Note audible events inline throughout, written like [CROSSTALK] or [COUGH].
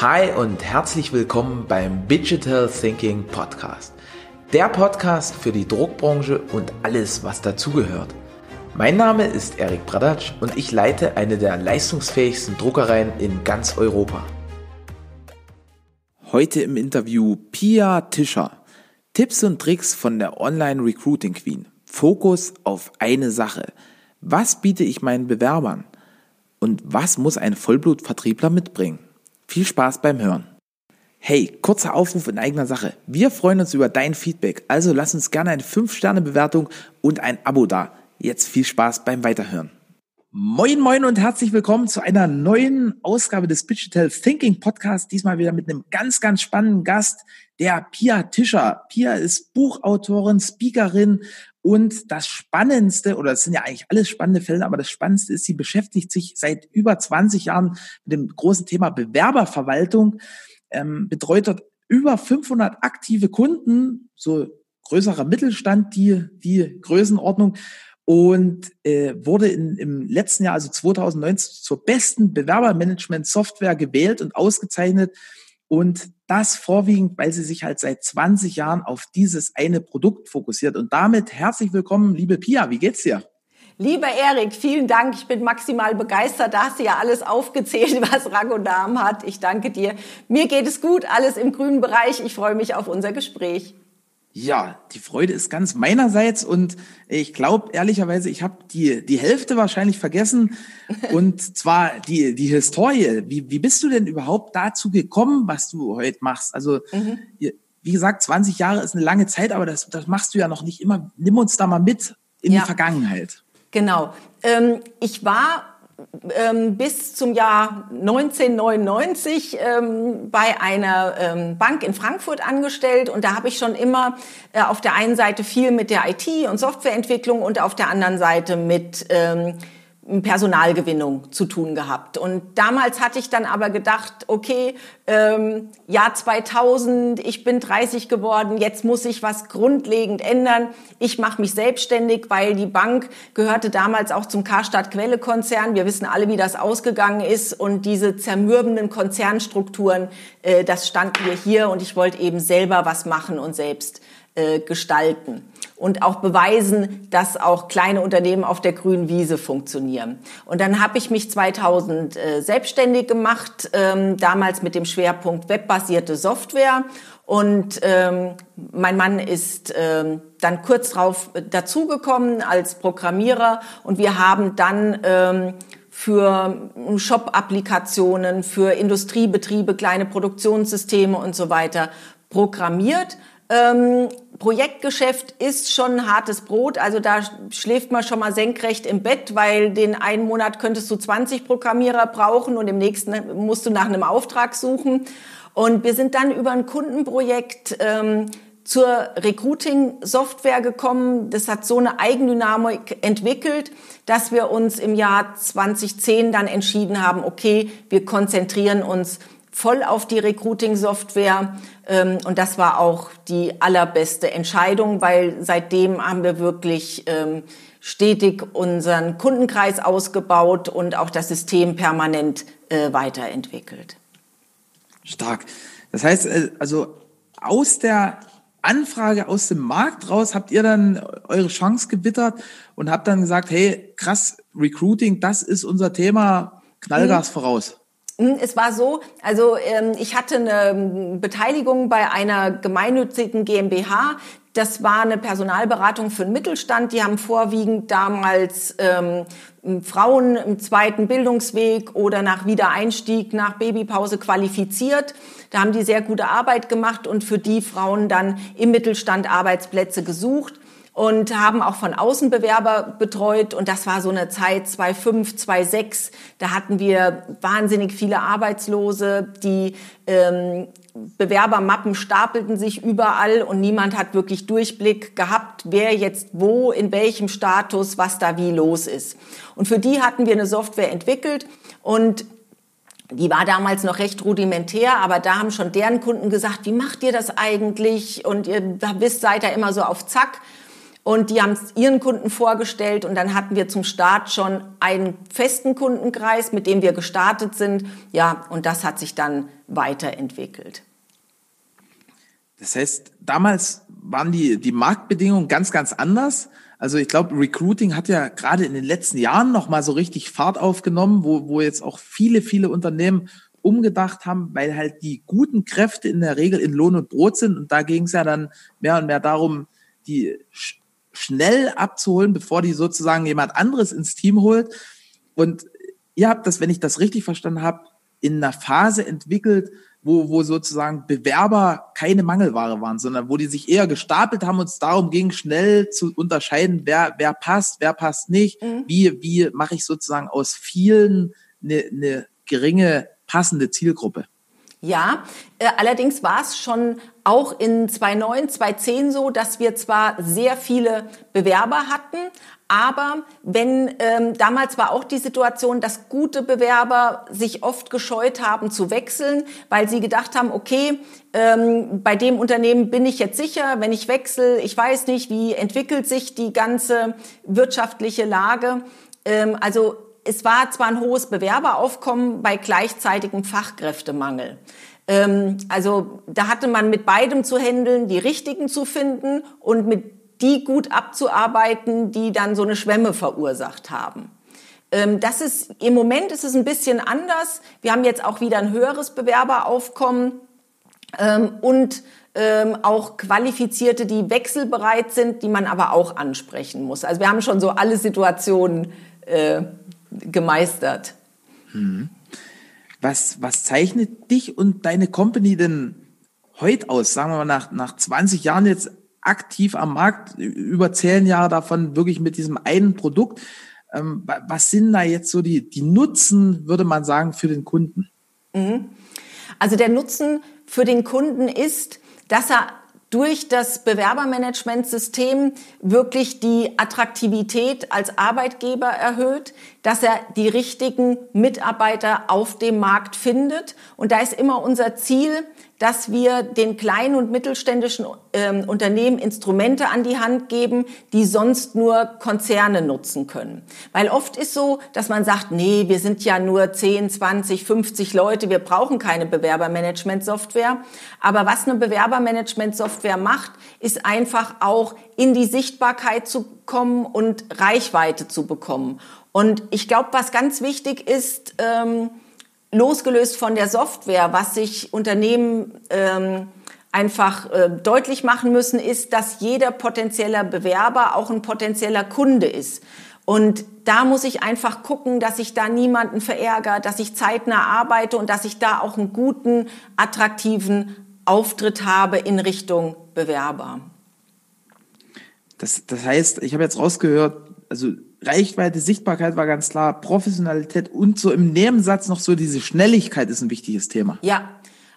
Hi und herzlich willkommen beim Digital Thinking Podcast. Der Podcast für die Druckbranche und alles, was dazugehört. Mein Name ist Erik Bradatsch und ich leite eine der leistungsfähigsten Druckereien in ganz Europa. Heute im Interview Pia Tischer. Tipps und Tricks von der Online Recruiting Queen. Fokus auf eine Sache. Was biete ich meinen Bewerbern? Und was muss ein Vollblutvertriebler mitbringen? Viel Spaß beim Hören. Hey, kurzer Aufruf in eigener Sache. Wir freuen uns über dein Feedback, also lass uns gerne eine 5-Sterne-Bewertung und ein Abo da. Jetzt viel Spaß beim Weiterhören. Moin, moin und herzlich willkommen zu einer neuen Ausgabe des Digital Thinking Podcast. Diesmal wieder mit einem ganz, ganz spannenden Gast, der Pia Tischer. Pia ist Buchautorin, Speakerin und das Spannendste, oder es sind ja eigentlich alles spannende Fälle, aber das Spannendste ist, sie beschäftigt sich seit über 20 Jahren mit dem großen Thema Bewerberverwaltung, ähm, betreut dort über 500 aktive Kunden, so größerer Mittelstand, die, die Größenordnung und äh, wurde in, im letzten Jahr, also 2019, zur besten Bewerbermanagement-Software gewählt und ausgezeichnet und das vorwiegend, weil sie sich halt seit 20 Jahren auf dieses eine Produkt fokussiert. Und damit herzlich willkommen, liebe Pia. Wie geht's dir? Lieber Erik, vielen Dank. Ich bin maximal begeistert. Da hast du ja alles aufgezählt, [LAUGHS] was Rang und Namen hat. Ich danke dir. Mir geht es gut, alles im grünen Bereich. Ich freue mich auf unser Gespräch. Ja, die Freude ist ganz meinerseits und ich glaube ehrlicherweise, ich habe die die Hälfte wahrscheinlich vergessen [LAUGHS] und zwar die die Historie. Wie wie bist du denn überhaupt dazu gekommen, was du heute machst? Also mhm. wie gesagt, 20 Jahre ist eine lange Zeit, aber das das machst du ja noch nicht immer. Nimm uns da mal mit in ja. die Vergangenheit. Genau. Ähm, ich war ähm, bis zum Jahr 1999 ähm, bei einer ähm, Bank in Frankfurt angestellt. Und da habe ich schon immer äh, auf der einen Seite viel mit der IT und Softwareentwicklung und auf der anderen Seite mit ähm, Personalgewinnung zu tun gehabt. Und damals hatte ich dann aber gedacht, okay, ähm, Jahr 2000, ich bin 30 geworden, jetzt muss ich was grundlegend ändern. Ich mache mich selbstständig, weil die Bank gehörte damals auch zum Karstadt Quelle Konzern. Wir wissen alle, wie das ausgegangen ist und diese zermürbenden Konzernstrukturen, äh, das stand mir hier und ich wollte eben selber was machen und selbst äh, gestalten und auch beweisen, dass auch kleine Unternehmen auf der grünen Wiese funktionieren. Und dann habe ich mich 2000 äh, selbstständig gemacht, ähm, damals mit dem Schwerpunkt webbasierte Software. Und ähm, mein Mann ist ähm, dann kurz darauf dazugekommen als Programmierer und wir haben dann ähm, für Shop-Applikationen, für Industriebetriebe, kleine Produktionssysteme und so weiter programmiert ähm, Projektgeschäft ist schon hartes Brot, also da schläft man schon mal senkrecht im Bett, weil den einen Monat könntest du 20 Programmierer brauchen und im nächsten musst du nach einem Auftrag suchen. Und wir sind dann über ein Kundenprojekt ähm, zur Recruiting-Software gekommen. Das hat so eine Eigendynamik entwickelt, dass wir uns im Jahr 2010 dann entschieden haben, okay, wir konzentrieren uns voll auf die Recruiting-Software. Ähm, und das war auch die allerbeste Entscheidung, weil seitdem haben wir wirklich ähm, stetig unseren Kundenkreis ausgebaut und auch das System permanent äh, weiterentwickelt. Stark. Das heißt, äh, also aus der Anfrage aus dem Markt raus habt ihr dann eure Chance gewittert und habt dann gesagt, hey, krass, Recruiting, das ist unser Thema, Knallgas mhm. voraus. Hm, es war so, also ähm, ich hatte eine ähm, Beteiligung bei einer gemeinnützigen GmbH. Das war eine Personalberatung für den Mittelstand. Die haben vorwiegend damals ähm, Frauen im zweiten Bildungsweg oder nach Wiedereinstieg, nach Babypause qualifiziert. Da haben die sehr gute Arbeit gemacht und für die Frauen dann im Mittelstand Arbeitsplätze gesucht und haben auch von außen Bewerber betreut. Und das war so eine Zeit 2005, 2006. Da hatten wir wahnsinnig viele Arbeitslose, die ähm, Bewerbermappen stapelten sich überall und niemand hat wirklich Durchblick gehabt, wer jetzt wo, in welchem Status, was da wie los ist. Und für die hatten wir eine Software entwickelt und die war damals noch recht rudimentär, aber da haben schon deren Kunden gesagt, wie macht ihr das eigentlich? Und ihr wisst, seid da immer so auf Zack. Und die haben es ihren Kunden vorgestellt und dann hatten wir zum Start schon einen festen Kundenkreis, mit dem wir gestartet sind. Ja, und das hat sich dann weiterentwickelt. Das heißt, damals waren die, die Marktbedingungen ganz, ganz anders. Also ich glaube, Recruiting hat ja gerade in den letzten Jahren noch mal so richtig Fahrt aufgenommen, wo, wo jetzt auch viele, viele Unternehmen umgedacht haben, weil halt die guten Kräfte in der Regel in Lohn und Brot sind. Und da ging es ja dann mehr und mehr darum, die schnell abzuholen, bevor die sozusagen jemand anderes ins Team holt. Und ihr habt das, wenn ich das richtig verstanden habe, in einer Phase entwickelt, wo, wo sozusagen Bewerber keine Mangelware waren, sondern wo die sich eher gestapelt haben und es darum ging, schnell zu unterscheiden, wer, wer passt, wer passt nicht, mhm. wie, wie mache ich sozusagen aus vielen eine, eine geringe passende Zielgruppe. Ja, äh, allerdings war es schon auch in 2009, 2010 so, dass wir zwar sehr viele Bewerber hatten, aber wenn ähm, damals war auch die Situation, dass gute Bewerber sich oft gescheut haben zu wechseln, weil sie gedacht haben, okay, ähm, bei dem Unternehmen bin ich jetzt sicher, wenn ich wechsle, ich weiß nicht, wie entwickelt sich die ganze wirtschaftliche Lage. Ähm, also es war zwar ein hohes Bewerberaufkommen bei gleichzeitigem Fachkräftemangel. Ähm, also da hatte man mit beidem zu handeln, die richtigen zu finden und mit die gut abzuarbeiten, die dann so eine Schwemme verursacht haben. Ähm, das ist, im Moment ist es ein bisschen anders. Wir haben jetzt auch wieder ein höheres Bewerberaufkommen ähm, und ähm, auch Qualifizierte, die wechselbereit sind, die man aber auch ansprechen muss. Also wir haben schon so alle Situationen äh, gemeistert. Hm. Was, was zeichnet dich und deine Company denn heute aus? Sagen wir mal nach, nach 20 Jahren jetzt aktiv am Markt, über zehn Jahre davon wirklich mit diesem einen Produkt. Ähm, was sind da jetzt so die, die Nutzen, würde man sagen, für den Kunden? Mhm. Also der Nutzen für den Kunden ist, dass er durch das Bewerbermanagementsystem wirklich die Attraktivität als Arbeitgeber erhöht, dass er die richtigen Mitarbeiter auf dem Markt findet. Und da ist immer unser Ziel, dass wir den kleinen und mittelständischen ähm, Unternehmen Instrumente an die Hand geben, die sonst nur Konzerne nutzen können. Weil oft ist so, dass man sagt, nee, wir sind ja nur 10, 20, 50 Leute, wir brauchen keine Bewerbermanagement-Software. Aber was eine Bewerbermanagement-Software macht, ist einfach auch in die Sichtbarkeit zu kommen und Reichweite zu bekommen. Und ich glaube, was ganz wichtig ist, ähm, losgelöst von der Software, was sich Unternehmen ähm, einfach äh, deutlich machen müssen, ist, dass jeder potenzieller Bewerber auch ein potenzieller Kunde ist. Und da muss ich einfach gucken, dass ich da niemanden verärgere, dass ich zeitnah arbeite und dass ich da auch einen guten, attraktiven Auftritt habe in Richtung Bewerber. Das, das heißt, ich habe jetzt rausgehört, also Reichweite, Sichtbarkeit war ganz klar, Professionalität und so im Nebensatz noch so diese Schnelligkeit ist ein wichtiges Thema. Ja,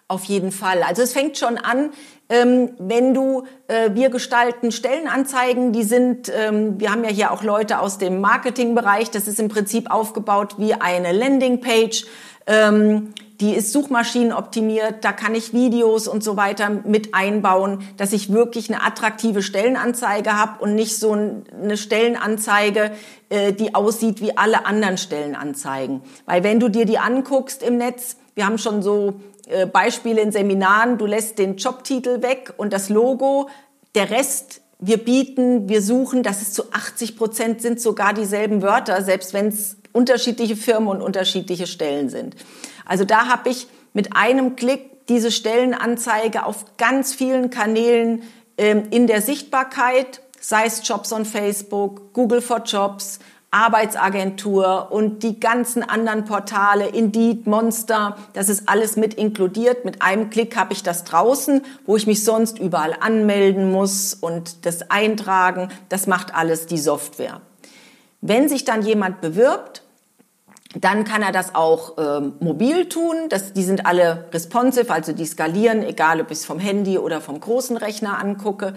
auf jeden Fall. Also es fängt schon an, ähm, wenn du, äh, wir gestalten Stellenanzeigen, die sind, ähm, wir haben ja hier auch Leute aus dem Marketingbereich, das ist im Prinzip aufgebaut wie eine Landingpage. Ähm, die ist suchmaschinenoptimiert, da kann ich Videos und so weiter mit einbauen, dass ich wirklich eine attraktive Stellenanzeige habe und nicht so eine Stellenanzeige, äh, die aussieht wie alle anderen Stellenanzeigen. Weil wenn du dir die anguckst im Netz, wir haben schon so äh, Beispiele in Seminaren, du lässt den Jobtitel weg und das Logo, der Rest wir bieten, wir suchen, das ist zu 80 Prozent sind sogar dieselben Wörter, selbst wenn es unterschiedliche Firmen und unterschiedliche Stellen sind. Also da habe ich mit einem Klick diese Stellenanzeige auf ganz vielen Kanälen ähm, in der Sichtbarkeit, sei es Jobs on Facebook, Google for Jobs, Arbeitsagentur und die ganzen anderen Portale, Indeed, Monster, das ist alles mit inkludiert. Mit einem Klick habe ich das draußen, wo ich mich sonst überall anmelden muss und das eintragen. Das macht alles die Software. Wenn sich dann jemand bewirbt, dann kann er das auch ähm, mobil tun. Das, die sind alle responsive, also die skalieren, egal ob ich es vom Handy oder vom großen Rechner angucke.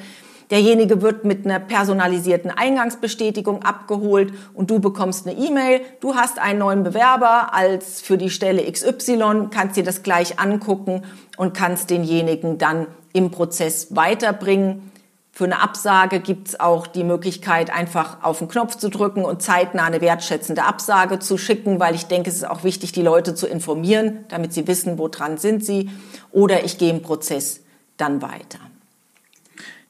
Derjenige wird mit einer personalisierten Eingangsbestätigung abgeholt und du bekommst eine E-Mail. Du hast einen neuen Bewerber als für die Stelle XY, kannst dir das gleich angucken und kannst denjenigen dann im Prozess weiterbringen Für eine Absage gibt's auch die Möglichkeit, einfach auf den Knopf zu drücken und zeitnah eine wertschätzende Absage zu schicken, weil ich denke, es ist auch wichtig, die Leute zu informieren, damit sie wissen, wo dran sind sie. Oder ich gehe im Prozess dann weiter.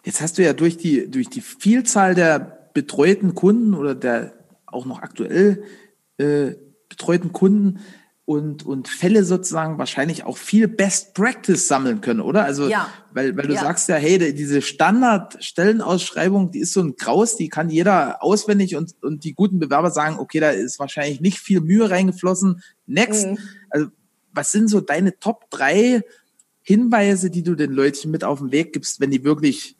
Jetzt hast du ja durch die, durch die Vielzahl der betreuten Kunden oder der auch noch aktuell äh, betreuten Kunden und, und Fälle sozusagen wahrscheinlich auch viel Best Practice sammeln können, oder? Also, ja. weil, weil du ja. sagst ja, hey, diese Standard-Stellenausschreibung, die ist so ein Graus, die kann jeder auswendig und, und die guten Bewerber sagen, okay, da ist wahrscheinlich nicht viel Mühe reingeflossen. Next. Mhm. Also, was sind so deine Top drei Hinweise, die du den Leuten mit auf den Weg gibst, wenn die wirklich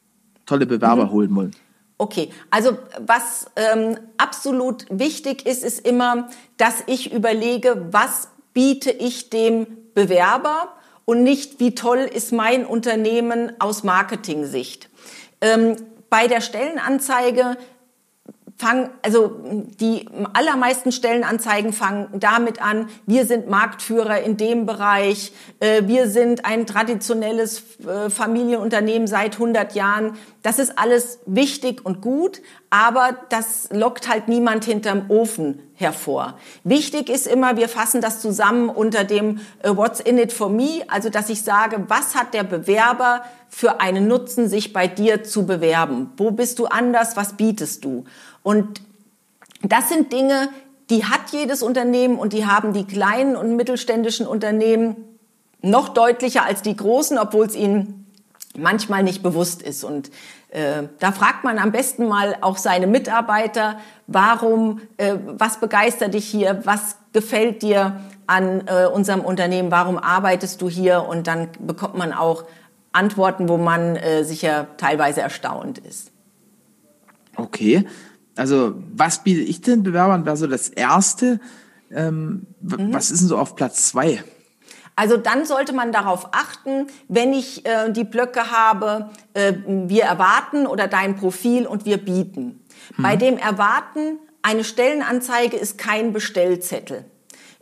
tolle Bewerber mhm. holen wollen? Okay, also was ähm, absolut wichtig ist, ist immer, dass ich überlege, was biete ich dem Bewerber und nicht, wie toll ist mein Unternehmen aus Marketing-Sicht. Ähm, bei der Stellenanzeige fangen, also die allermeisten Stellenanzeigen fangen damit an, wir sind Marktführer in dem Bereich, äh, wir sind ein traditionelles äh, Familienunternehmen seit 100 Jahren. Das ist alles wichtig und gut, aber das lockt halt niemand hinterm Ofen hervor. Wichtig ist immer, wir fassen das zusammen unter dem äh, What's in it for me, also dass ich sage, was hat der Bewerber für einen Nutzen, sich bei dir zu bewerben? Wo bist du anders? Was bietest du? Und das sind Dinge, die hat jedes Unternehmen und die haben die kleinen und mittelständischen Unternehmen noch deutlicher als die großen, obwohl es ihnen manchmal nicht bewusst ist. Und äh, da fragt man am besten mal auch seine Mitarbeiter, warum, äh, was begeistert dich hier, was gefällt dir an äh, unserem Unternehmen, warum arbeitest du hier? Und dann bekommt man auch Antworten, wo man äh, sicher teilweise erstaunt ist. Okay. Also, was biete ich den Bewerbern? Wäre so das Erste. Ähm, mhm. Was ist denn so auf Platz zwei? Also dann sollte man darauf achten, wenn ich äh, die Blöcke habe, äh, wir erwarten oder dein Profil und wir bieten. Mhm. Bei dem Erwarten, eine Stellenanzeige ist kein Bestellzettel.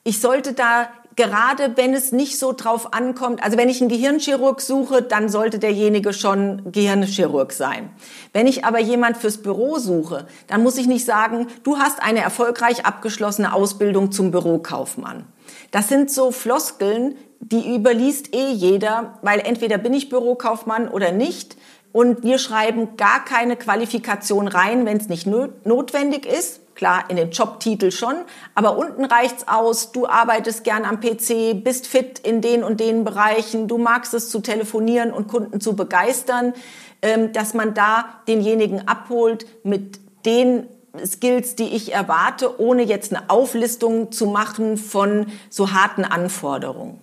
Ich sollte da gerade wenn es nicht so drauf ankommt, also wenn ich einen Gehirnchirurg suche, dann sollte derjenige schon Gehirnchirurg sein. Wenn ich aber jemand fürs Büro suche, dann muss ich nicht sagen, du hast eine erfolgreich abgeschlossene Ausbildung zum Bürokaufmann. Das sind so Floskeln, die überliest eh jeder, weil entweder bin ich Bürokaufmann oder nicht. Und wir schreiben gar keine Qualifikation rein, wenn es nicht notwendig ist. Klar, in den Jobtitel schon, aber unten reicht's aus, du arbeitest gern am PC, bist fit in den und den Bereichen, du magst es zu telefonieren und Kunden zu begeistern, ähm, dass man da denjenigen abholt mit den Skills, die ich erwarte, ohne jetzt eine Auflistung zu machen von so harten Anforderungen.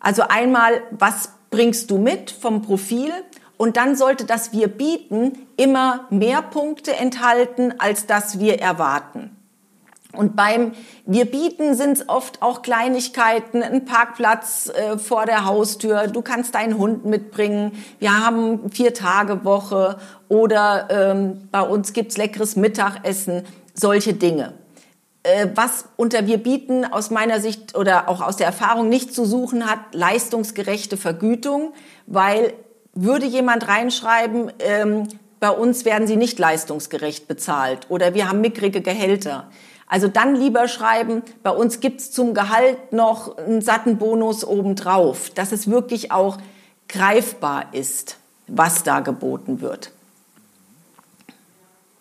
Also einmal, was bringst du mit vom Profil? Und dann sollte das wir bieten immer mehr Punkte enthalten, als das wir erwarten. Und beim Wir bieten sind es oft auch Kleinigkeiten, ein Parkplatz äh, vor der Haustür, du kannst deinen Hund mitbringen, wir haben vier Tage Woche oder ähm, bei uns gibt's leckeres Mittagessen, solche Dinge. Äh, was unter Wir bieten aus meiner Sicht oder auch aus der Erfahrung nicht zu suchen hat, leistungsgerechte Vergütung, weil würde jemand reinschreiben, ähm, bei uns werden sie nicht leistungsgerecht bezahlt oder wir haben mickrige Gehälter. Also dann lieber schreiben, bei uns gibt's zum Gehalt noch einen satten Bonus obendrauf, dass es wirklich auch greifbar ist, was da geboten wird.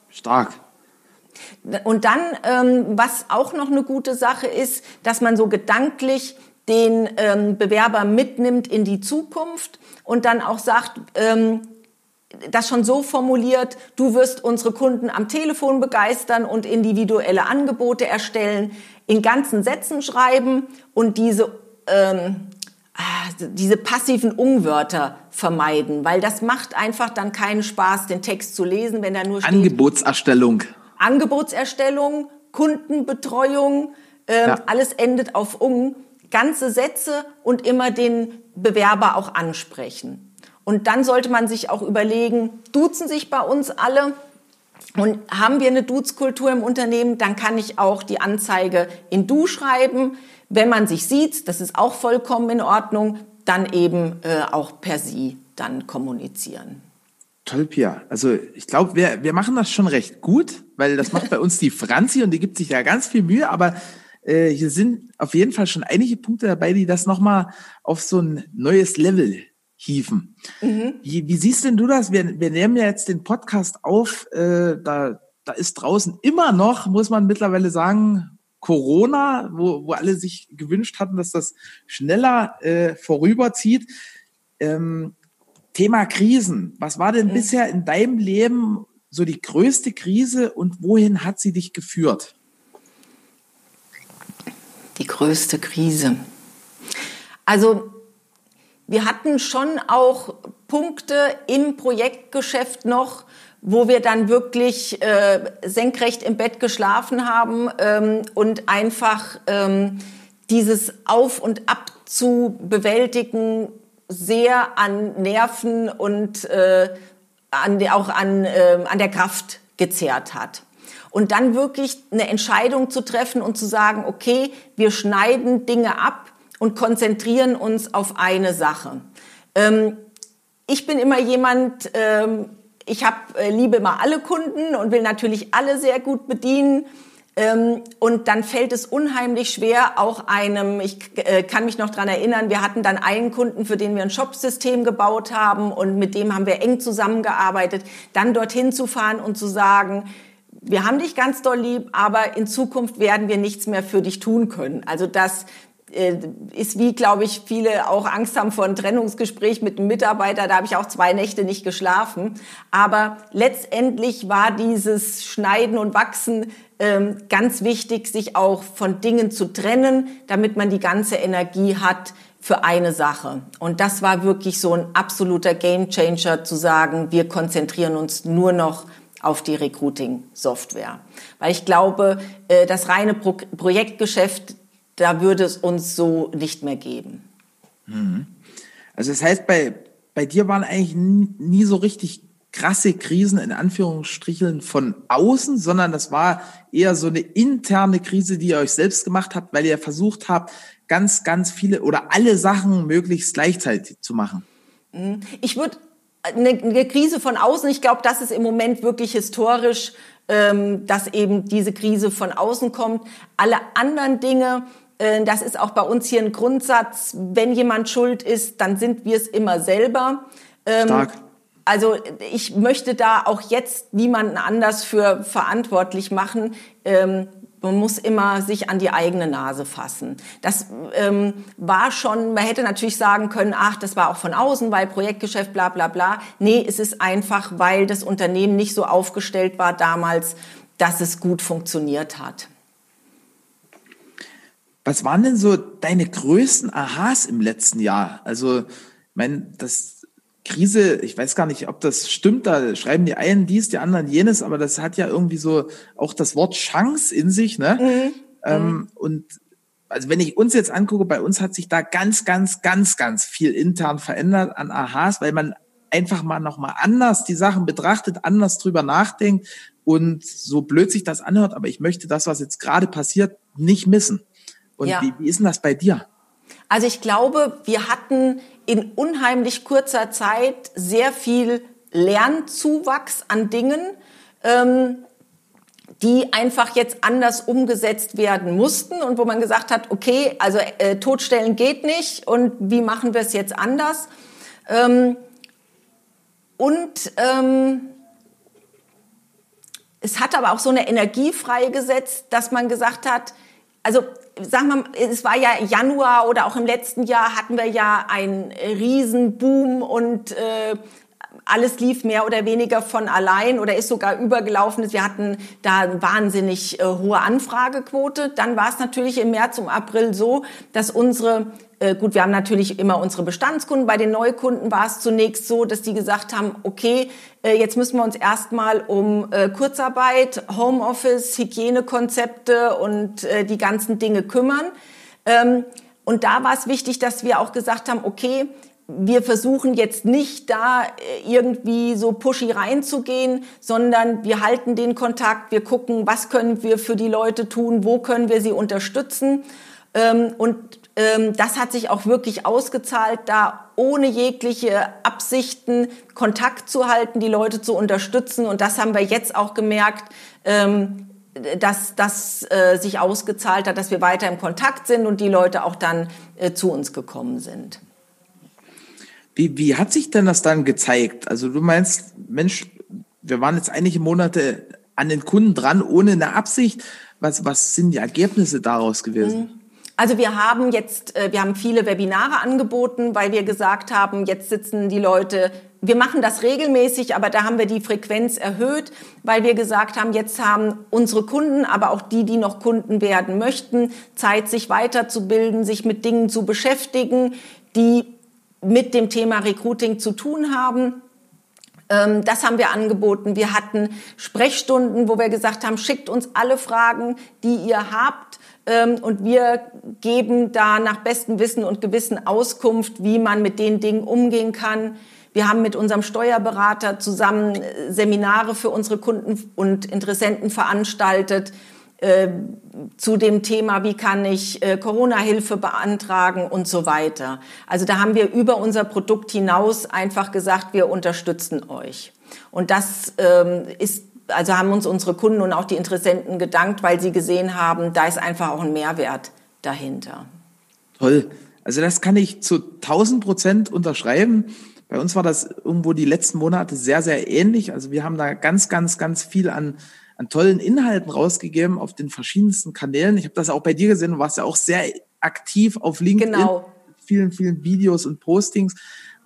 Stark. Und dann, ähm, was auch noch eine gute Sache ist, dass man so gedanklich den ähm, Bewerber mitnimmt in die Zukunft und dann auch sagt, ähm, das schon so formuliert, du wirst unsere Kunden am Telefon begeistern und individuelle Angebote erstellen, in ganzen Sätzen schreiben und diese, ähm, ah, diese passiven Ungwörter vermeiden, weil das macht einfach dann keinen Spaß, den Text zu lesen, wenn da nur steht. Angebotserstellung. Angebotserstellung, Kundenbetreuung, ähm, ja. alles endet auf ung ganze Sätze und immer den Bewerber auch ansprechen. Und dann sollte man sich auch überlegen, duzen sich bei uns alle? Und haben wir eine Duzkultur im Unternehmen, dann kann ich auch die Anzeige in Du schreiben. Wenn man sich sieht, das ist auch vollkommen in Ordnung, dann eben äh, auch per Sie dann kommunizieren. Toll, Pia. Also ich glaube, wir, wir machen das schon recht gut, weil das macht bei uns die Franzi und die gibt sich ja ganz viel Mühe, aber äh, hier sind auf jeden Fall schon einige Punkte dabei, die das nochmal auf so ein neues Level hieven. Mhm. Wie, wie siehst denn du das? Wir, wir nehmen ja jetzt den Podcast auf, äh, da, da ist draußen immer noch, muss man mittlerweile sagen, Corona, wo, wo alle sich gewünscht hatten, dass das schneller äh, vorüberzieht. Ähm, Thema Krisen. Was war denn mhm. bisher in deinem Leben so die größte Krise und wohin hat sie dich geführt? Die größte Krise. Also wir hatten schon auch Punkte im Projektgeschäft noch, wo wir dann wirklich äh, senkrecht im Bett geschlafen haben ähm, und einfach ähm, dieses Auf und Ab zu bewältigen sehr an Nerven und äh, an, auch an, äh, an der Kraft gezehrt hat. Und dann wirklich eine Entscheidung zu treffen und zu sagen, okay, wir schneiden Dinge ab und konzentrieren uns auf eine Sache. Ähm, ich bin immer jemand, ähm, ich hab, äh, liebe immer alle Kunden und will natürlich alle sehr gut bedienen. Ähm, und dann fällt es unheimlich schwer, auch einem, ich äh, kann mich noch dran erinnern, wir hatten dann einen Kunden, für den wir ein Shop-System gebaut haben und mit dem haben wir eng zusammengearbeitet, dann dorthin zu fahren und zu sagen, wir haben dich ganz doll lieb, aber in Zukunft werden wir nichts mehr für dich tun können. Also das äh, ist wie, glaube ich, viele auch Angst haben vor einem Trennungsgespräch mit einem Mitarbeiter. Da habe ich auch zwei Nächte nicht geschlafen. Aber letztendlich war dieses Schneiden und Wachsen ähm, ganz wichtig, sich auch von Dingen zu trennen, damit man die ganze Energie hat für eine Sache. Und das war wirklich so ein absoluter Gamechanger zu sagen, wir konzentrieren uns nur noch auf die Recruiting-Software. Weil ich glaube, äh, das reine Pro Projektgeschäft, da würde es uns so nicht mehr geben. Mhm. Also das heißt, bei, bei dir waren eigentlich nie so richtig krasse Krisen in Anführungsstrichen von außen, sondern das war eher so eine interne Krise, die ihr euch selbst gemacht habt, weil ihr versucht habt, ganz, ganz viele oder alle Sachen möglichst gleichzeitig zu machen. Mhm. Ich würde eine, eine Krise von außen, ich glaube, das ist im Moment wirklich historisch, ähm, dass eben diese Krise von außen kommt. Alle anderen Dinge, äh, das ist auch bei uns hier ein Grundsatz, wenn jemand schuld ist, dann sind wir es immer selber. Ähm, Stark. Also ich möchte da auch jetzt niemanden anders für verantwortlich machen. Ähm, man muss immer sich an die eigene Nase fassen. Das ähm, war schon, man hätte natürlich sagen können, ach, das war auch von außen, weil Projektgeschäft, bla bla bla. Nee, es ist einfach, weil das Unternehmen nicht so aufgestellt war damals, dass es gut funktioniert hat. Was waren denn so deine größten Aha's im letzten Jahr? Also, ich meine, das Krise, ich weiß gar nicht, ob das stimmt, da schreiben die einen dies, die anderen jenes, aber das hat ja irgendwie so auch das Wort Chance in sich, ne? Mhm. Ähm, mhm. und also wenn ich uns jetzt angucke, bei uns hat sich da ganz, ganz, ganz, ganz viel intern verändert an Aha's, weil man einfach mal nochmal anders die Sachen betrachtet, anders drüber nachdenkt und so blöd sich das anhört, aber ich möchte das, was jetzt gerade passiert, nicht missen. Und ja. wie, wie ist denn das bei dir? Also ich glaube, wir hatten in unheimlich kurzer Zeit sehr viel Lernzuwachs an Dingen, ähm, die einfach jetzt anders umgesetzt werden mussten und wo man gesagt hat, okay, also äh, totstellen geht nicht und wie machen wir es jetzt anders? Ähm, und ähm, es hat aber auch so eine Energie freigesetzt, dass man gesagt hat, also sagen wir, es war ja Januar oder auch im letzten Jahr hatten wir ja einen Riesenboom und äh, alles lief mehr oder weniger von allein oder ist sogar übergelaufen. Wir hatten da wahnsinnig äh, hohe Anfragequote. Dann war es natürlich im März und April so, dass unsere äh, gut, wir haben natürlich immer unsere Bestandskunden. Bei den Neukunden war es zunächst so, dass die gesagt haben, okay, äh, jetzt müssen wir uns erstmal um äh, Kurzarbeit, Homeoffice, Hygienekonzepte und die ganzen Dinge kümmern. Ähm, und da war es wichtig, dass wir auch gesagt haben, okay, wir versuchen jetzt nicht da irgendwie so pushy reinzugehen, sondern wir halten den Kontakt, wir gucken, was können wir für die Leute tun, wo können wir sie unterstützen. Ähm, und das hat sich auch wirklich ausgezahlt, da ohne jegliche Absichten, Kontakt zu halten, die Leute zu unterstützen. Und das haben wir jetzt auch gemerkt. Ähm, dass das äh, sich ausgezahlt hat, dass wir weiter im Kontakt sind und die Leute auch dann äh, zu uns gekommen sind. Wie, wie hat sich denn das dann gezeigt? Also du meinst, Mensch, wir waren jetzt einige Monate an den Kunden dran, ohne eine Absicht. Was, was sind die Ergebnisse daraus gewesen? Mhm. Also wir haben jetzt, äh, wir haben viele Webinare angeboten, weil wir gesagt haben, jetzt sitzen die Leute, wir machen das regelmäßig, aber da haben wir die Frequenz erhöht, weil wir gesagt haben, jetzt haben unsere Kunden, aber auch die, die noch Kunden werden möchten, Zeit, sich weiterzubilden, sich mit Dingen zu beschäftigen, die mit dem Thema Recruiting zu tun haben. Ähm, das haben wir angeboten. Wir hatten Sprechstunden, wo wir gesagt haben, schickt uns alle Fragen, die ihr habt. Ähm, und wir geben da nach bestem Wissen und Gewissen Auskunft, wie man mit den Dingen umgehen kann. Wir haben mit unserem Steuerberater zusammen äh, Seminare für unsere Kunden und Interessenten veranstaltet zu dem Thema, wie kann ich äh, Corona-Hilfe beantragen und so weiter. Also da haben wir über unser Produkt hinaus einfach gesagt, wir unterstützen euch. Und das ähm, ist also haben uns unsere Kunden und auch die Interessenten gedankt, weil sie gesehen haben, da ist einfach auch ein Mehrwert dahinter. Toll. Also das kann ich zu 1000 Prozent unterschreiben. Bei uns war das irgendwo die letzten Monate sehr, sehr ähnlich. Also wir haben da ganz, ganz, ganz viel an, an tollen Inhalten rausgegeben auf den verschiedensten Kanälen. Ich habe das auch bei dir gesehen. Du warst ja auch sehr aktiv auf LinkedIn. Genau. Vielen, vielen Videos und Postings.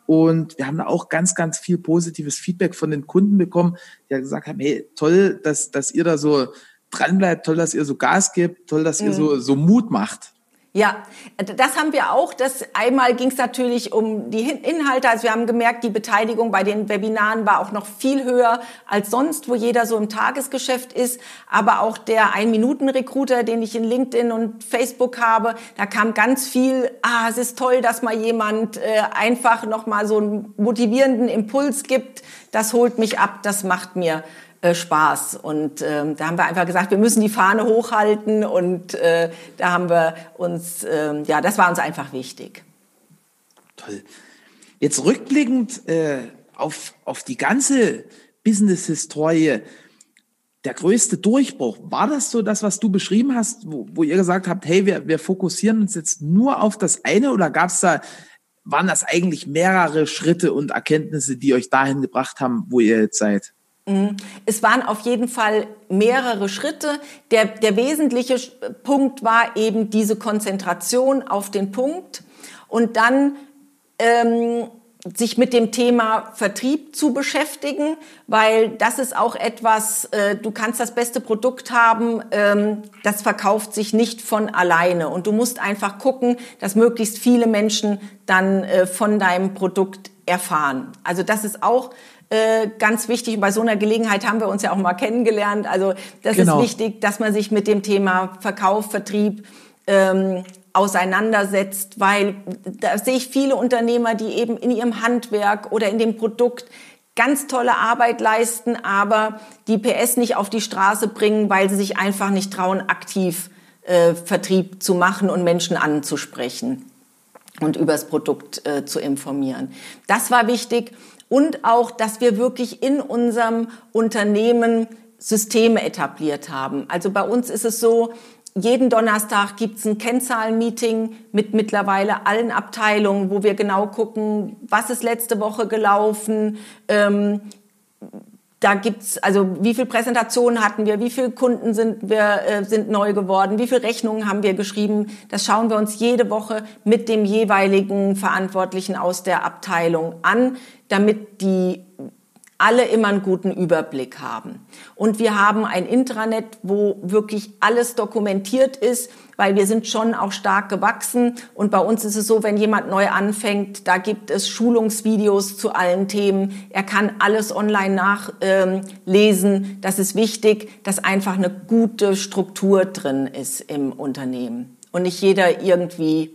Und wir haben da auch ganz, ganz viel positives Feedback von den Kunden bekommen, die ja gesagt haben, hey, toll, dass, dass ihr da so dranbleibt, toll, dass ihr so Gas gebt, toll, dass ihr so, mhm. so Mut macht. Ja, das haben wir auch. Das einmal ging es natürlich um die Inhalte. Also wir haben gemerkt, die Beteiligung bei den Webinaren war auch noch viel höher als sonst, wo jeder so im Tagesgeschäft ist. Aber auch der Ein-Minuten-Recruiter, den ich in LinkedIn und Facebook habe, da kam ganz viel. Ah, es ist toll, dass mal jemand äh, einfach noch mal so einen motivierenden Impuls gibt. Das holt mich ab. Das macht mir äh, Spaß. Und ähm, da haben wir einfach gesagt, wir müssen die Fahne hochhalten und äh, da haben wir uns, äh, ja, das war uns einfach wichtig. Toll. Jetzt rückblickend äh, auf, auf die ganze Business-Historie, der größte Durchbruch, war das so das, was du beschrieben hast, wo, wo ihr gesagt habt, hey, wir, wir fokussieren uns jetzt nur auf das eine oder gab es da, waren das eigentlich mehrere Schritte und Erkenntnisse, die euch dahin gebracht haben, wo ihr jetzt seid? Mhm. Es waren auf jeden Fall mehrere Schritte. Der, der wesentliche Punkt war eben diese Konzentration auf den Punkt und dann ähm, sich mit dem Thema Vertrieb zu beschäftigen, weil das ist auch etwas, äh, du kannst das beste Produkt haben, ähm, das verkauft sich nicht von alleine und du musst einfach gucken, dass möglichst viele Menschen dann äh, von deinem Produkt erfahren. Also das ist auch äh, ganz wichtig. Und bei so einer Gelegenheit haben wir uns ja auch mal kennengelernt. Also das genau. ist wichtig, dass man sich mit dem Thema Verkauf, Vertrieb ähm, auseinandersetzt, weil da sehe ich viele Unternehmer, die eben in ihrem Handwerk oder in dem Produkt ganz tolle Arbeit leisten, aber die PS nicht auf die Straße bringen, weil sie sich einfach nicht trauen, aktiv äh, Vertrieb zu machen und Menschen anzusprechen und über das Produkt äh, zu informieren. Das war wichtig und auch, dass wir wirklich in unserem Unternehmen Systeme etabliert haben. Also bei uns ist es so, jeden Donnerstag gibt's ein Kennzahlenmeeting mit mittlerweile allen Abteilungen, wo wir genau gucken, was ist letzte Woche gelaufen, ähm, da gibt's also wie viel Präsentationen hatten wir, wie viele Kunden sind wir äh, sind neu geworden, wie viele Rechnungen haben wir geschrieben. Das schauen wir uns jede Woche mit dem jeweiligen Verantwortlichen aus der Abteilung an, damit die alle immer einen guten Überblick haben. Und wir haben ein Intranet, wo wirklich alles dokumentiert ist, weil wir sind schon auch stark gewachsen. Und bei uns ist es so, wenn jemand neu anfängt, da gibt es Schulungsvideos zu allen Themen. Er kann alles online nachlesen. Das ist wichtig, dass einfach eine gute Struktur drin ist im Unternehmen. Und nicht jeder irgendwie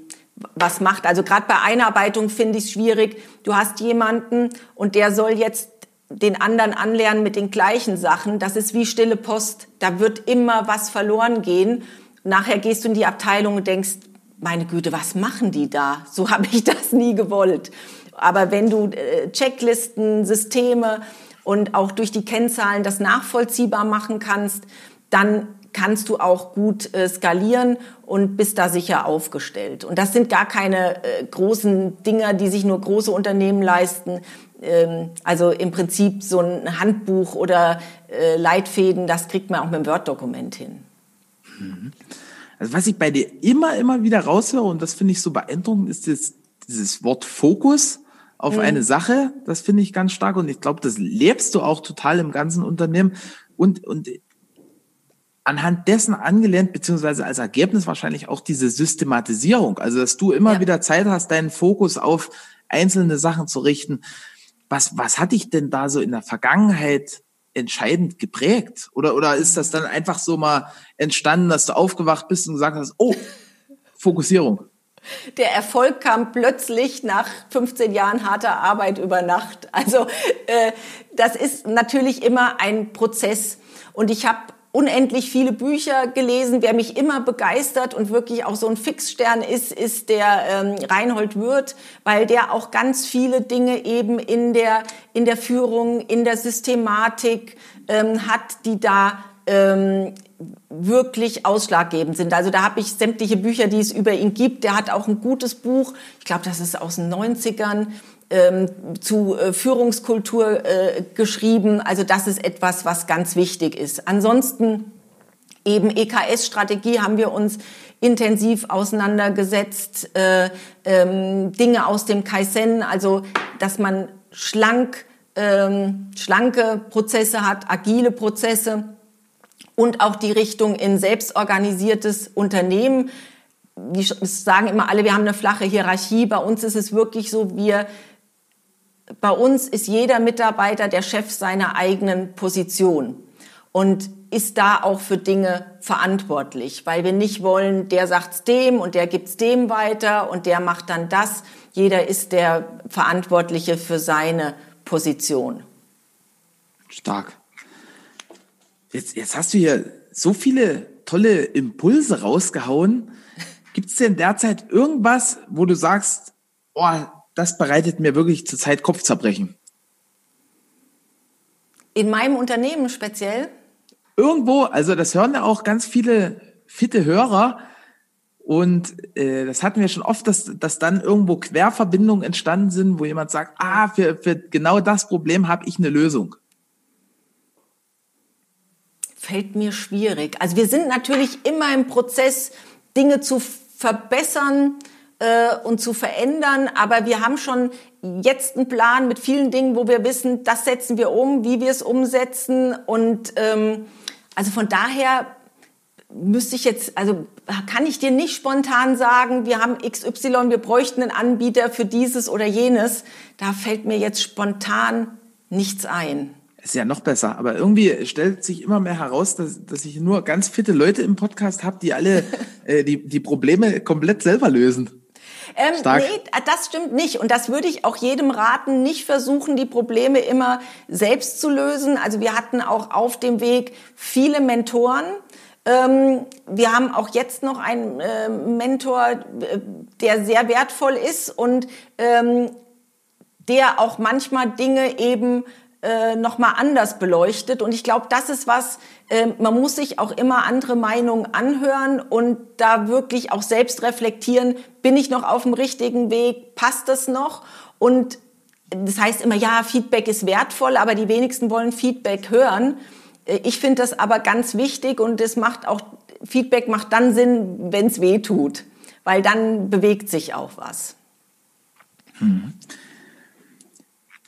was macht. Also gerade bei Einarbeitung finde ich es schwierig. Du hast jemanden und der soll jetzt den anderen anlernen mit den gleichen Sachen. Das ist wie stille Post. Da wird immer was verloren gehen. Nachher gehst du in die Abteilung und denkst, meine Güte, was machen die da? So [LAUGHS] habe ich das nie gewollt. Aber wenn du äh, Checklisten, Systeme und auch durch die Kennzahlen das nachvollziehbar machen kannst, dann kannst du auch gut äh, skalieren und bist da sicher aufgestellt. Und das sind gar keine äh, großen Dinger, die sich nur große Unternehmen leisten. Ähm, also im Prinzip so ein Handbuch oder äh, Leitfäden, das kriegt man auch mit dem Word-Dokument hin. Mhm. Also was ich bei dir immer, immer wieder raushöre, und das finde ich so beeindruckend, ist das, dieses Wort Fokus auf mhm. eine Sache. Das finde ich ganz stark und ich glaube, das lebst du auch total im ganzen Unternehmen. Und, und anhand dessen angelehnt, beziehungsweise als Ergebnis wahrscheinlich auch diese Systematisierung. Also, dass du immer ja. wieder Zeit hast, deinen Fokus auf einzelne Sachen zu richten. Was, was hat dich denn da so in der Vergangenheit entscheidend geprägt? Oder, oder ist das dann einfach so mal entstanden, dass du aufgewacht bist und gesagt hast, oh, Fokussierung? Der Erfolg kam plötzlich nach 15 Jahren harter Arbeit über Nacht. Also äh, das ist natürlich immer ein Prozess. Und ich habe unendlich viele Bücher gelesen. Wer mich immer begeistert und wirklich auch so ein Fixstern ist, ist der ähm, Reinhold Würth, weil der auch ganz viele Dinge eben in der, in der Führung, in der Systematik ähm, hat, die da ähm, wirklich ausschlaggebend sind. Also da habe ich sämtliche Bücher, die es über ihn gibt. Der hat auch ein gutes Buch, ich glaube, das ist aus den 90ern, ähm, zu äh, Führungskultur äh, geschrieben. Also das ist etwas, was ganz wichtig ist. Ansonsten eben EKS-Strategie haben wir uns intensiv auseinandergesetzt. Äh, ähm, Dinge aus dem Kaizen, also dass man schlank, ähm, schlanke Prozesse hat, agile Prozesse und auch die Richtung in selbstorganisiertes Unternehmen. Wir sagen immer alle, wir haben eine flache Hierarchie. Bei uns ist es wirklich so, wir bei uns ist jeder Mitarbeiter der Chef seiner eigenen Position und ist da auch für Dinge verantwortlich, weil wir nicht wollen, der sagt's dem und der gibt's dem weiter und der macht dann das. Jeder ist der Verantwortliche für seine Position. Stark. Jetzt, jetzt hast du hier so viele tolle Impulse rausgehauen. Gibt's denn derzeit irgendwas, wo du sagst, oh, das bereitet mir wirklich zurzeit Kopfzerbrechen. In meinem Unternehmen speziell? Irgendwo, also das hören ja auch ganz viele fitte Hörer. Und äh, das hatten wir schon oft, dass, dass dann irgendwo Querverbindungen entstanden sind, wo jemand sagt, ah, für, für genau das Problem habe ich eine Lösung. Fällt mir schwierig. Also wir sind natürlich immer im Prozess, Dinge zu verbessern, äh, und zu verändern. Aber wir haben schon jetzt einen Plan mit vielen Dingen, wo wir wissen, das setzen wir um, wie wir es umsetzen. Und ähm, also von daher müsste ich jetzt, also kann ich dir nicht spontan sagen, wir haben XY, wir bräuchten einen Anbieter für dieses oder jenes. Da fällt mir jetzt spontan nichts ein. Ist ja noch besser, aber irgendwie stellt sich immer mehr heraus, dass, dass ich nur ganz fitte Leute im Podcast habe, die alle [LAUGHS] äh, die, die Probleme komplett selber lösen. Ähm, nee, das stimmt nicht. Und das würde ich auch jedem raten, nicht versuchen, die Probleme immer selbst zu lösen. Also wir hatten auch auf dem Weg viele Mentoren. Ähm, wir haben auch jetzt noch einen äh, Mentor, der sehr wertvoll ist und ähm, der auch manchmal Dinge eben äh, noch mal anders beleuchtet. Und ich glaube, das ist was, äh, man muss sich auch immer andere Meinungen anhören und da wirklich auch selbst reflektieren, bin ich noch auf dem richtigen Weg, passt das noch? Und das heißt immer, ja, Feedback ist wertvoll, aber die wenigsten wollen Feedback hören. Äh, ich finde das aber ganz wichtig und es macht auch, Feedback macht dann Sinn, wenn es weh tut, weil dann bewegt sich auch was. Hm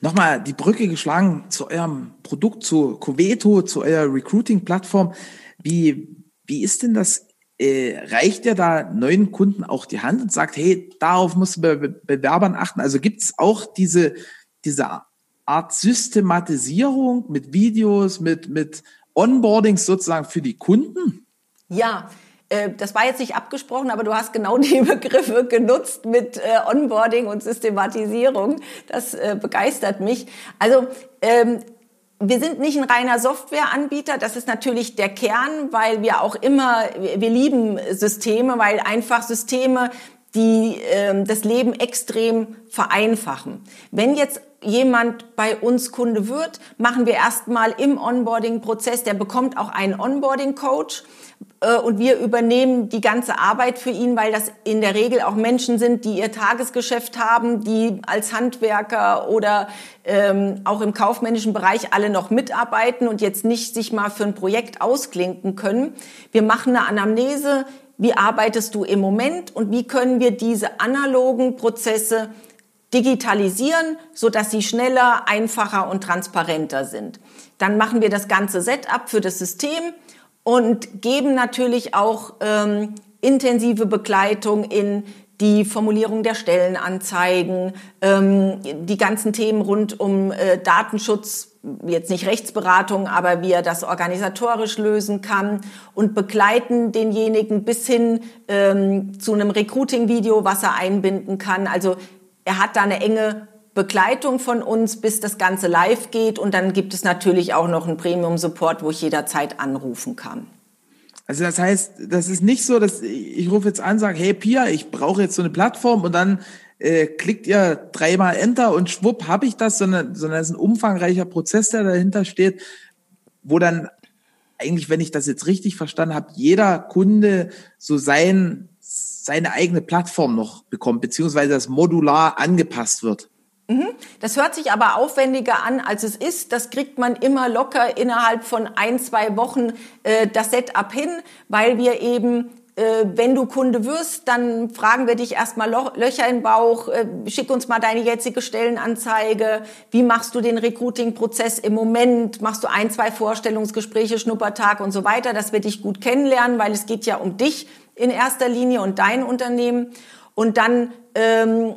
nochmal die Brücke geschlagen zu eurem Produkt, zu Coveto, zu eurer Recruiting-Plattform. Wie, wie ist denn das? Äh, reicht ihr da neuen Kunden auch die Hand und sagt, hey, darauf musst du bei Bewerbern achten? Also gibt es auch diese, diese Art Systematisierung mit Videos, mit, mit Onboardings sozusagen für die Kunden? Ja, äh, das war jetzt nicht abgesprochen, aber du hast genau [LAUGHS] die Begriffe genutzt mit äh, Onboarding und Systematisierung. Das äh, begeistert mich. Also ähm, wir sind nicht ein reiner Softwareanbieter. Das ist natürlich der Kern, weil wir auch immer, wir lieben Systeme, weil einfach Systeme die äh, das Leben extrem vereinfachen. Wenn jetzt jemand bei uns Kunde wird, machen wir erstmal im Onboarding-Prozess, der bekommt auch einen Onboarding-Coach äh, und wir übernehmen die ganze Arbeit für ihn, weil das in der Regel auch Menschen sind, die ihr Tagesgeschäft haben, die als Handwerker oder ähm, auch im kaufmännischen Bereich alle noch mitarbeiten und jetzt nicht sich mal für ein Projekt ausklinken können. Wir machen eine Anamnese, wie arbeitest du im Moment und wie können wir diese analogen Prozesse digitalisieren, so dass sie schneller, einfacher und transparenter sind. Dann machen wir das ganze Setup für das System und geben natürlich auch ähm, intensive Begleitung in die Formulierung der Stellenanzeigen, ähm, die ganzen Themen rund um äh, Datenschutz, jetzt nicht Rechtsberatung, aber wie er das organisatorisch lösen kann und begleiten denjenigen bis hin ähm, zu einem Recruiting-Video, was er einbinden kann. Also er hat da eine enge Begleitung von uns, bis das Ganze live geht. Und dann gibt es natürlich auch noch einen Premium-Support, wo ich jederzeit anrufen kann. Also das heißt, das ist nicht so, dass ich rufe jetzt an, sage, hey Pia, ich brauche jetzt so eine Plattform und dann äh, klickt ihr dreimal Enter und schwupp habe ich das, sondern, sondern es ist ein umfangreicher Prozess, der dahinter steht, wo dann eigentlich, wenn ich das jetzt richtig verstanden habe, jeder Kunde so sein, seine eigene Plattform noch bekommt, beziehungsweise das modular angepasst wird. Mhm. Das hört sich aber aufwendiger an, als es ist. Das kriegt man immer locker innerhalb von ein, zwei Wochen äh, das Setup hin, weil wir eben äh, wenn du Kunde wirst, dann fragen wir dich erstmal Löcher im Bauch, äh, schick uns mal deine jetzige Stellenanzeige, wie machst du den Recruiting-Prozess im Moment, machst du ein, zwei Vorstellungsgespräche, Schnuppertag und so weiter, dass wir dich gut kennenlernen, weil es geht ja um dich in erster Linie und dein Unternehmen. Und dann ähm,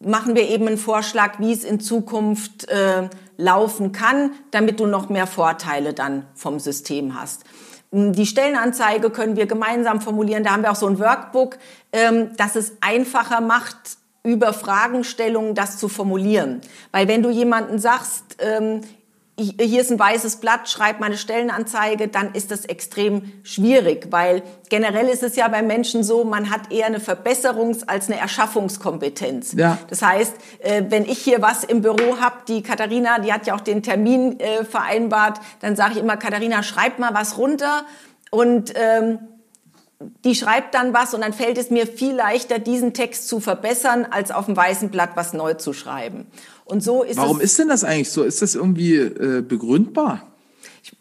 machen wir eben einen Vorschlag, wie es in Zukunft äh, laufen kann, damit du noch mehr Vorteile dann vom System hast. Hm, die Stellenanzeige können wir gemeinsam formulieren. Da haben wir auch so ein Workbook, ähm, das es einfacher macht, über Fragestellungen das zu formulieren. Weil wenn du jemanden sagst, ähm, hier ist ein weißes Blatt, schreib meine Stellenanzeige, dann ist das extrem schwierig, weil generell ist es ja bei Menschen so, man hat eher eine Verbesserungs- als eine Erschaffungskompetenz. Ja. Das heißt, äh, wenn ich hier was im Büro habe, die Katharina, die hat ja auch den Termin äh, vereinbart, dann sage ich immer, Katharina, schreib mal was runter und ähm, die schreibt dann was und dann fällt es mir viel leichter, diesen Text zu verbessern, als auf dem weißen Blatt was neu zu schreiben. Und so ist Warum ist denn das eigentlich so? Ist das irgendwie äh, begründbar? Ich,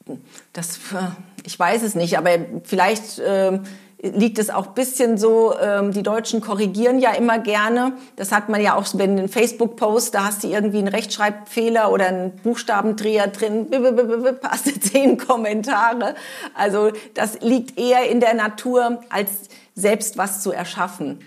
das, äh, ich weiß es nicht, aber vielleicht äh, liegt es auch bisschen so, ähm, die Deutschen korrigieren ja immer gerne. Das hat man ja auch, wenn ein Facebook-Post, da hast du irgendwie einen Rechtschreibfehler oder einen Buchstabendreher drin, hast du [LAUGHS] zehn Kommentare. Also das liegt eher in der Natur, als selbst was zu erschaffen.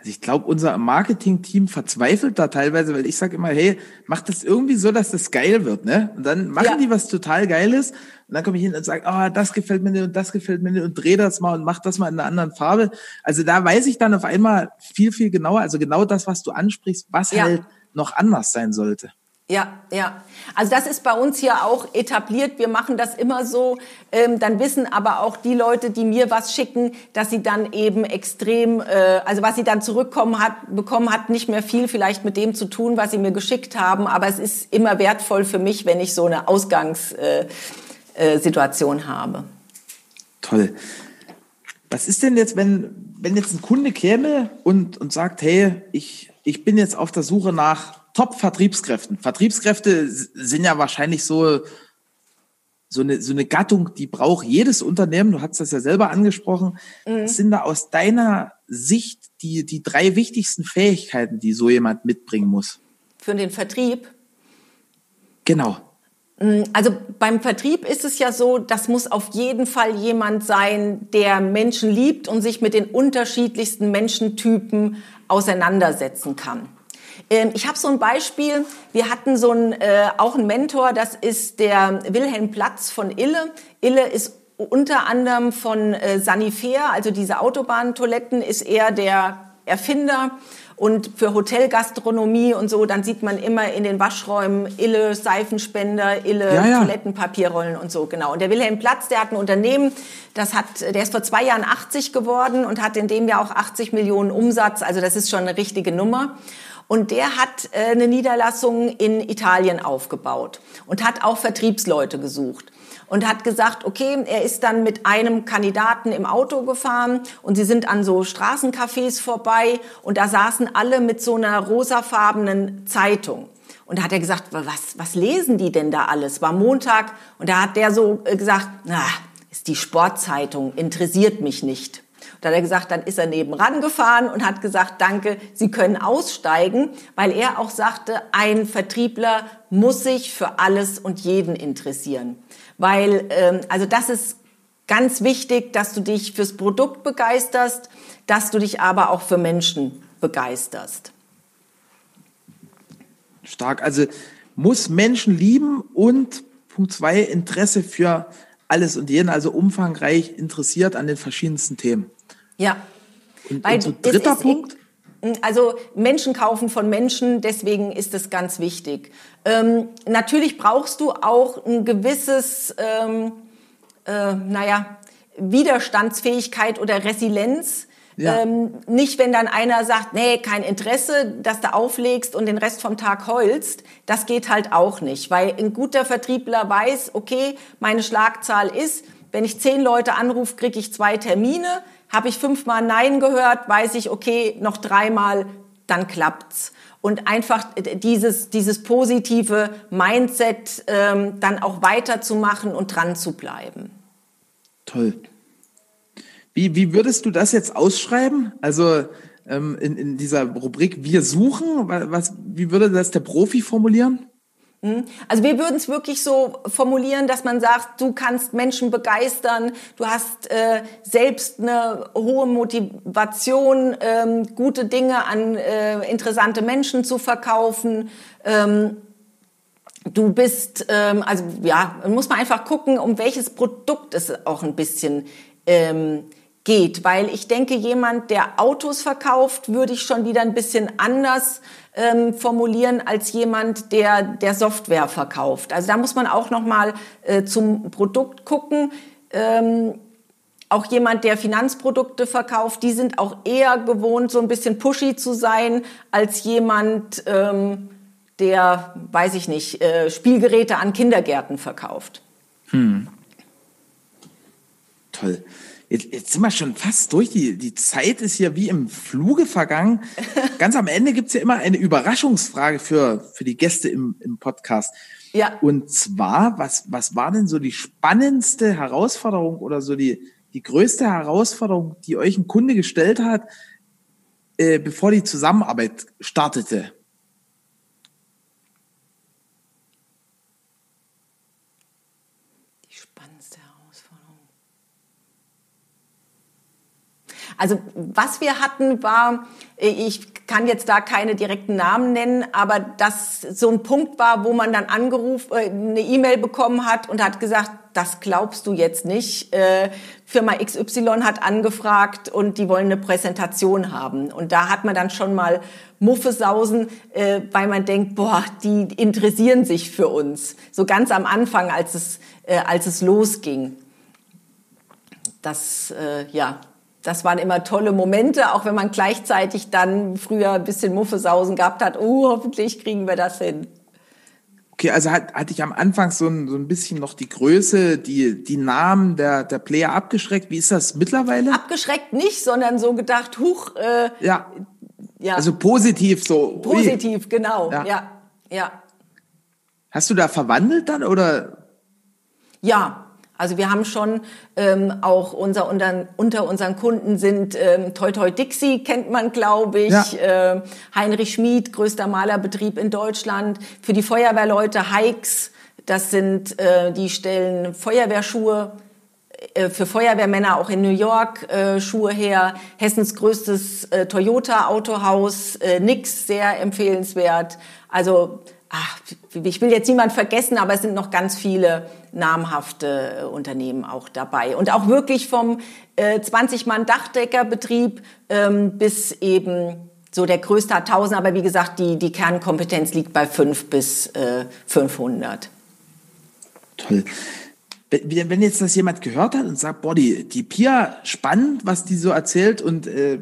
Also ich glaube, unser Marketing-Team verzweifelt da teilweise, weil ich sage immer, hey, mach das irgendwie so, dass das geil wird, ne? Und dann machen ja. die was total Geiles und dann komme ich hin und sage, ah, oh, das gefällt mir nicht und das gefällt mir nicht und dreh das mal und mach das mal in einer anderen Farbe. Also da weiß ich dann auf einmal viel, viel genauer, also genau das, was du ansprichst, was ja. halt noch anders sein sollte. Ja, ja. Also das ist bei uns hier auch etabliert. Wir machen das immer so. Ähm, dann wissen aber auch die Leute, die mir was schicken, dass sie dann eben extrem, äh, also was sie dann zurückkommen hat, bekommen hat, nicht mehr viel vielleicht mit dem zu tun, was sie mir geschickt haben. Aber es ist immer wertvoll für mich, wenn ich so eine Ausgangssituation äh, äh, habe. Toll. Was ist denn jetzt, wenn, wenn jetzt ein Kunde käme und, und sagt, hey, ich, ich bin jetzt auf der Suche nach Top-Vertriebskräften. Vertriebskräfte sind ja wahrscheinlich so, so eine, so eine Gattung, die braucht jedes Unternehmen. Du hast das ja selber angesprochen. Mhm. Was sind da aus deiner Sicht die, die drei wichtigsten Fähigkeiten, die so jemand mitbringen muss? Für den Vertrieb? Genau. Mm, also beim Vertrieb ist es ja so, das muss auf jeden Fall jemand sein, der Menschen liebt und sich mit den unterschiedlichsten Menschentypen auseinandersetzen kann. Ähm, ich habe so ein Beispiel. Wir hatten so ein, äh, auch einen Mentor, das ist der Wilhelm Platz von Ille. Ille ist unter anderem von äh, Sanifair, also diese Autobahntoiletten, ist er der Erfinder. Und für Hotelgastronomie und so, dann sieht man immer in den Waschräumen Ille, Seifenspender, Ille, Ja, ja. Toilettenpapierrollen und so, genau. Und der Wilhelm Platz, der hat ein Unternehmen, das hat, der ist vor zwei Jahren 80 geworden und hat in dem Jahr auch 80 Millionen Umsatz. Also das ist schon eine richtige Nummer. Und der hat äh, eine Niederlassung in Italien aufgebaut und hat auch Vertriebsleute gesucht und hat gesagt, okay, er ist dann mit einem Kandidaten im Auto gefahren und sie sind an so Straßencafés vorbei und da saßen alle mit so einer rosafarbenen Zeitung. Und da hat er gesagt, was, was lesen die denn da alles? War Montag und da hat der so äh, gesagt, na, ist die Sportzeitung, interessiert mich nicht. Da hat er gesagt, dann ist er nebenan gefahren und hat gesagt, danke, Sie können aussteigen, weil er auch sagte, ein Vertriebler muss sich für alles und jeden interessieren. Weil, ähm, also das ist ganz wichtig, dass du dich fürs Produkt begeisterst, dass du dich aber auch für Menschen begeisterst. Stark. Also muss Menschen lieben und Punkt zwei, Interesse für alles und jeden, also umfangreich interessiert an den verschiedensten Themen. Ja. Und, Weil und so dritter Punkt. Also Menschen kaufen von Menschen, deswegen ist es ganz wichtig. Ähm, natürlich brauchst du auch ein gewisses, ähm, äh, naja, Widerstandsfähigkeit oder Resilienz. Ja. Ähm, nicht, wenn dann einer sagt, nee, kein Interesse, dass du auflegst und den Rest vom Tag heulst. Das geht halt auch nicht, weil ein guter Vertriebler weiß, okay, meine Schlagzahl ist, wenn ich zehn Leute anrufe, kriege ich zwei Termine. Habe ich fünfmal Nein gehört, weiß ich, okay, noch dreimal, dann klappt's. Und einfach dieses, dieses positive Mindset ähm, dann auch weiterzumachen und dran zu bleiben. Toll. Wie, wie würdest du das jetzt ausschreiben? Also ähm, in, in dieser Rubrik Wir suchen, wa- was, wie würde das der Profi formulieren? Also wir würden es wirklich so formulieren, dass man sagt, du kannst Menschen begeistern, du hast äh, selbst eine hohe Motivation, ähm, gute Dinge an äh, interessante Menschen zu verkaufen. Ähm, du bist, ähm, also ja, muss man einfach gucken, um welches Produkt es auch ein bisschen ähm, geht, weil ich denke, jemand, der Autos verkauft, würde ich schon wieder ein bisschen anders ähm, formulieren als jemand, der der Software verkauft. Also da muss man auch noch mal äh, zum Produkt gucken. Ähm, auch jemand, der Finanzprodukte verkauft, die sind auch eher gewohnt, so ein bisschen pushy zu sein, als jemand, ähm, der, weiß ich nicht, äh, Spielgeräte an Kindergärten verkauft. Toll. Jetzt, jetzt sind wir schon fast durch. Die, die Zeit ist hier wie im Fluge vergangen. [LAUGHS] Ganz am Ende gibt's ja immer eine Überraschungsfrage für, für die Gäste im, im Podcast. Ja. Und zwar, was, was war denn so die spannendste Herausforderung oder so die, die größte Herausforderung, die euch ein Kunde gestellt hat, äh, bevor die Zusammenarbeit startete? Die spannendste Herausforderung. Also was wir hatten war, ich kann jetzt da keine direkten Namen nennen, aber dass so ein Punkt war, wo man dann angerufen, äh, eine E-Mail bekommen hat und hat gesagt, das glaubst du jetzt nicht. Äh, Firma XY hat angefragt und die wollen eine Präsentation haben. Und da hat man dann schon mal Muffesausen, äh, weil man denkt, boah, die interessieren sich für uns. So ganz am Anfang, als es, äh, als es losging. Das, äh, ja, das waren immer tolle Momente, auch wenn man gleichzeitig dann früher ein bisschen Muffesausen gehabt hat. Oh, hoffentlich kriegen wir das hin. Okay, also hat, hatte ich am Anfang so ein, so ein bisschen noch die Größe, die, die Namen der, der Player abgeschreckt. Wie ist das mittlerweile? Abgeschreckt nicht, sondern so gedacht, huch, äh, ja, ja, also positiv so. ui. positiv, genau, Ja. ja, ja. Hast du da verwandelt dann oder? Ja, also wir haben schon ähm, auch unser, unter, unter unseren Kunden sind ähm, Toi Toi Dixie, kennt man, glaube ich. Ja. Äh, Heinrich Schmid, größter Malerbetrieb in Deutschland. Für die Feuerwehrleute Hikes, das sind, äh, die stellen Feuerwehrschuhe äh, für Feuerwehrmänner auch in New York äh, Schuhe her. Hessens größtes äh, Toyota-Autohaus, äh, Nix, sehr empfehlenswert. Also ach, ich will jetzt niemand vergessen, aber es sind noch ganz viele namhafte äh, Unternehmen auch dabei. Und auch wirklich vom äh, 20-Mann-Dachdeckerbetrieb ähm, bis eben so der größte hat 1000, aber wie gesagt, die, die Kernkompetenz liegt bei 5 bis äh, 500. Toll. Wenn jetzt das jemand gehört hat und sagt, boah, die, die Pia, spannend, was die so erzählt und äh,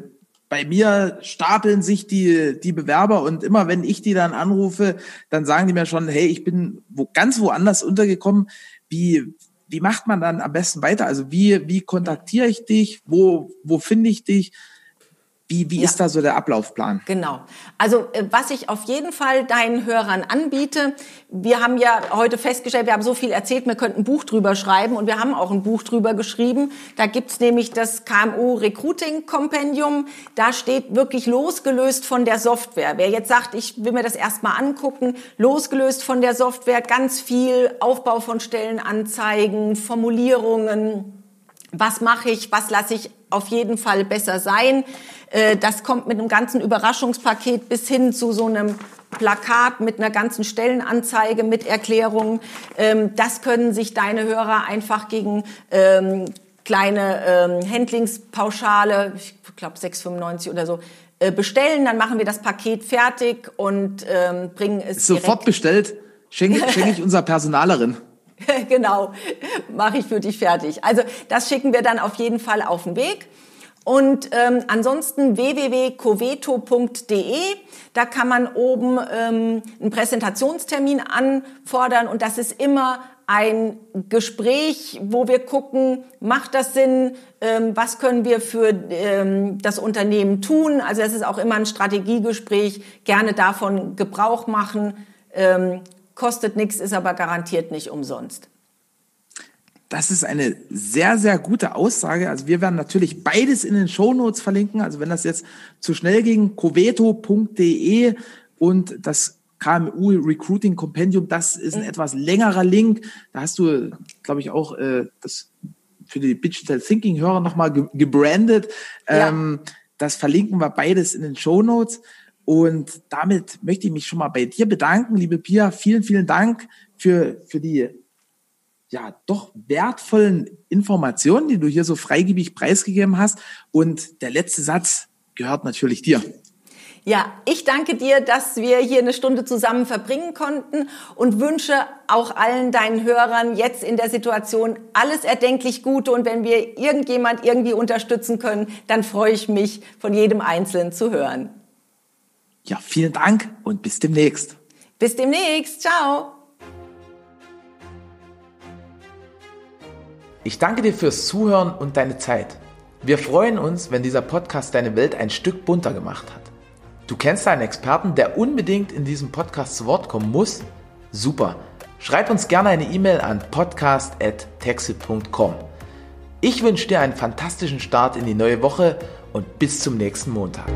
bei mir stapeln sich die, die Bewerber und immer wenn ich die dann anrufe, dann sagen die mir schon, hey, ich bin wo, ganz woanders untergekommen. Wie, wie macht man dann am besten weiter? Also wie, wie kontaktiere ich dich? Wo, wo finde ich dich? Wie, wie ja. ist da so der Ablaufplan? Genau. Also äh, was ich auf jeden Fall deinen Hörern anbiete, wir haben ja heute festgestellt, wir haben so viel erzählt, wir könnten ein Buch drüber schreiben und wir haben auch ein Buch drüber geschrieben. Da gibt's nämlich das KMU Recruiting Kompendium. Da steht wirklich losgelöst von der Software. Wer jetzt sagt, ich will mir das erstmal angucken, losgelöst von der Software, ganz viel Aufbau von Stellenanzeigen, Formulierungen, was mache ich, was lasse ich auf jeden Fall besser sein. Äh, das kommt mit einem ganzen Überraschungspaket bis hin zu so einem Plakat mit einer ganzen Stellenanzeige mit Erklärungen. Ähm, das können sich deine Hörer einfach gegen ähm, kleine ähm, Handlingspauschale, ich glaube 6,95 oder so, äh, bestellen. Dann machen wir das Paket fertig und bringen es sofort bestellt. Schenke, schenke ich [LAUGHS] unserer Personalerin. [LAUGHS] genau, mache ich für dich fertig. Also das schicken wir dann auf jeden Fall auf den Weg. Und ähm, ansonsten www.coveto.de, da kann man oben ähm, einen Präsentationstermin anfordern und das ist immer ein Gespräch, wo wir gucken, macht das Sinn, ähm, was können wir für ähm, das Unternehmen tun. Also es ist auch immer ein Strategiegespräch, gerne davon Gebrauch machen. Ähm, kostet nichts, ist aber garantiert nicht umsonst. Das ist eine sehr, sehr gute Aussage. Also wir werden natürlich beides in den Show Notes verlinken. Also wenn das jetzt zu schnell ging, coveto.de und das KMU Recruiting Compendium, das ist ein mhm. etwas längerer Link. Da hast du, glaube ich, auch äh, das für die Digital Thinking Hörer nochmal ge gebrandet. Ja. Ähm, das verlinken wir beides in den Show Notes. Und damit möchte ich mich schon mal bei dir bedanken, liebe Pia. Vielen, vielen Dank für, für die ja doch wertvollen Informationen, die du hier so freigebig preisgegeben hast. Und der letzte Satz gehört natürlich dir. Ja, ich danke dir, dass wir hier eine Stunde zusammen verbringen konnten und wünsche auch allen deinen Hörern jetzt in der Situation alles erdenklich Gute. Und wenn wir irgendjemand irgendwie unterstützen können, dann freue ich mich, von jedem Einzelnen zu hören. Ja, vielen Dank und bis demnächst. Bis demnächst. Ciao. Ich danke dir fürs Zuhören und deine Zeit. Wir freuen uns, wenn dieser Podcast deine Welt ein Stück bunter gemacht hat. Du kennst einen Experten, der unbedingt in diesem Podcast zu Wort kommen muss? Super. Schreib uns gerne eine E-Mail an podcast.texit.com. Ich wünsche dir einen fantastischen Start in die neue Woche und bis zum nächsten Montag.